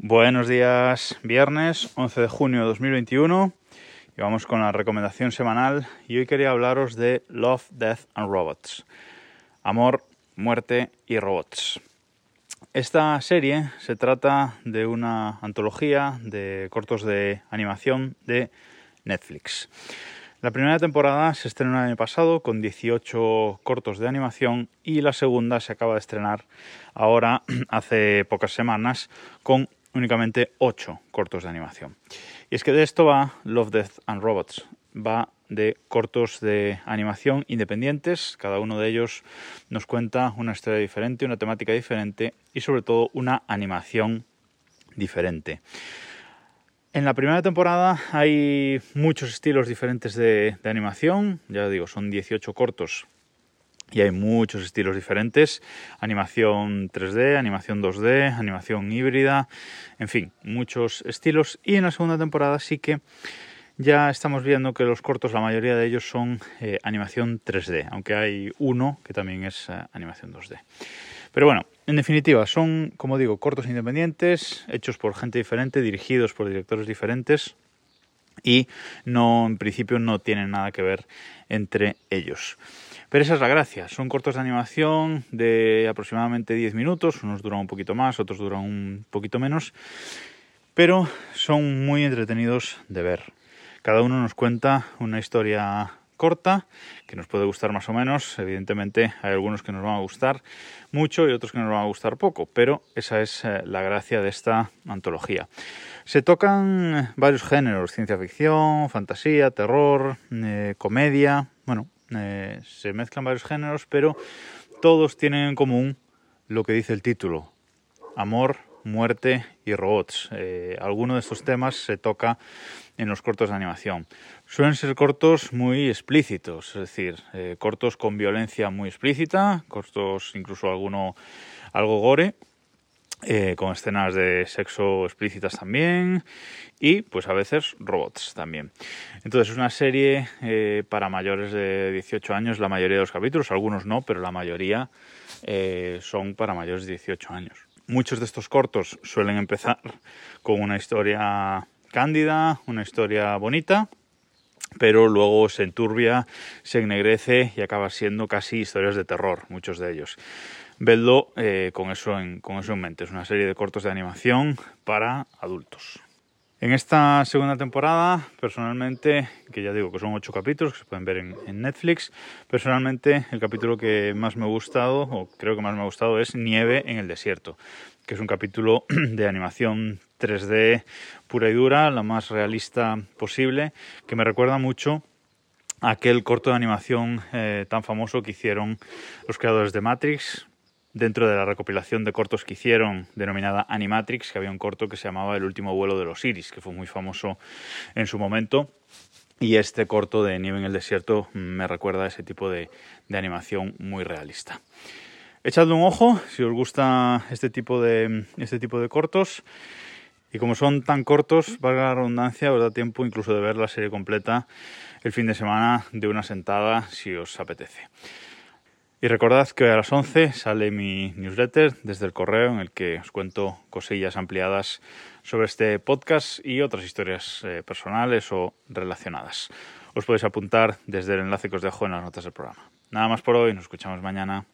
Buenos días, viernes 11 de junio de 2021 y vamos con la recomendación semanal y hoy quería hablaros de Love, Death and Robots. Amor, muerte y robots. Esta serie se trata de una antología de cortos de animación de Netflix. La primera temporada se estrenó el año pasado con 18 cortos de animación y la segunda se acaba de estrenar ahora hace pocas semanas con únicamente 8 cortos de animación. Y es que de esto va Love, Death and Robots. Va de cortos de animación independientes, cada uno de ellos nos cuenta una historia diferente, una temática diferente y sobre todo una animación diferente. En la primera temporada hay muchos estilos diferentes de, de animación, ya digo, son 18 cortos y hay muchos estilos diferentes, animación 3D, animación 2D, animación híbrida, en fin, muchos estilos. Y en la segunda temporada sí que ya estamos viendo que los cortos, la mayoría de ellos son eh, animación 3D, aunque hay uno que también es eh, animación 2D. Pero bueno, en definitiva, son, como digo, cortos independientes, hechos por gente diferente, dirigidos por directores diferentes y no, en principio, no tienen nada que ver entre ellos. Pero esa es la gracia. Son cortos de animación de aproximadamente 10 minutos. Unos duran un poquito más, otros duran un poquito menos. Pero son muy entretenidos de ver. Cada uno nos cuenta una historia corta, que nos puede gustar más o menos. Evidentemente hay algunos que nos van a gustar mucho y otros que nos van a gustar poco, pero esa es eh, la gracia de esta antología. Se tocan varios géneros, ciencia ficción, fantasía, terror, eh, comedia, eh, se mezclan varios géneros, pero todos tienen en común lo que dice el título, amor, muerte y robots. Eh, alguno de estos temas se toca en los cortos de animación. Suelen ser cortos muy explícitos, es decir, eh, cortos con violencia muy explícita, cortos incluso alguno algo gore, eh, con escenas de sexo explícitas también y pues a veces robots también. Entonces es una serie eh, para mayores de 18 años, la mayoría de los capítulos, algunos no, pero la mayoría eh, son para mayores de 18 años. Muchos de estos cortos suelen empezar con una historia cándida, una historia bonita, pero luego se enturbia, se ennegrece y acaba siendo casi historias de terror, muchos de ellos. Vedlo eh, con, eso en, con eso en mente. Es una serie de cortos de animación para adultos. En esta segunda temporada, personalmente, que ya digo que son ocho capítulos que se pueden ver en, Netflix, personalmente el capítulo que más me ha gustado, o creo que más me ha gustado, es Nieve en el desierto, que es un capítulo de animación 3D pura y dura, la más realista posible, que me recuerda mucho a aquel corto de animación eh, tan famoso que hicieron los creadores de Matrix, dentro de la recopilación de cortos que hicieron, denominada Animatrix, que había un corto que se llamaba El último vuelo de los Iris, que fue muy famoso en su momento. Y este corto de Nieve en el desierto me recuerda a ese tipo de, de animación muy realista. Echadle un ojo si os gusta este tipo de, este tipo de cortos. Y como son tan cortos, valga la redundancia, os da tiempo incluso de ver la serie completa el fin de semana de una sentada si os apetece. Y recordad que a las 11 sale mi newsletter desde el correo en el que os cuento cosillas ampliadas sobre este podcast y otras historias eh, personales o relacionadas. Os podéis apuntar desde el enlace que os dejo en las notas del programa. Nada más por hoy, nos escuchamos mañana.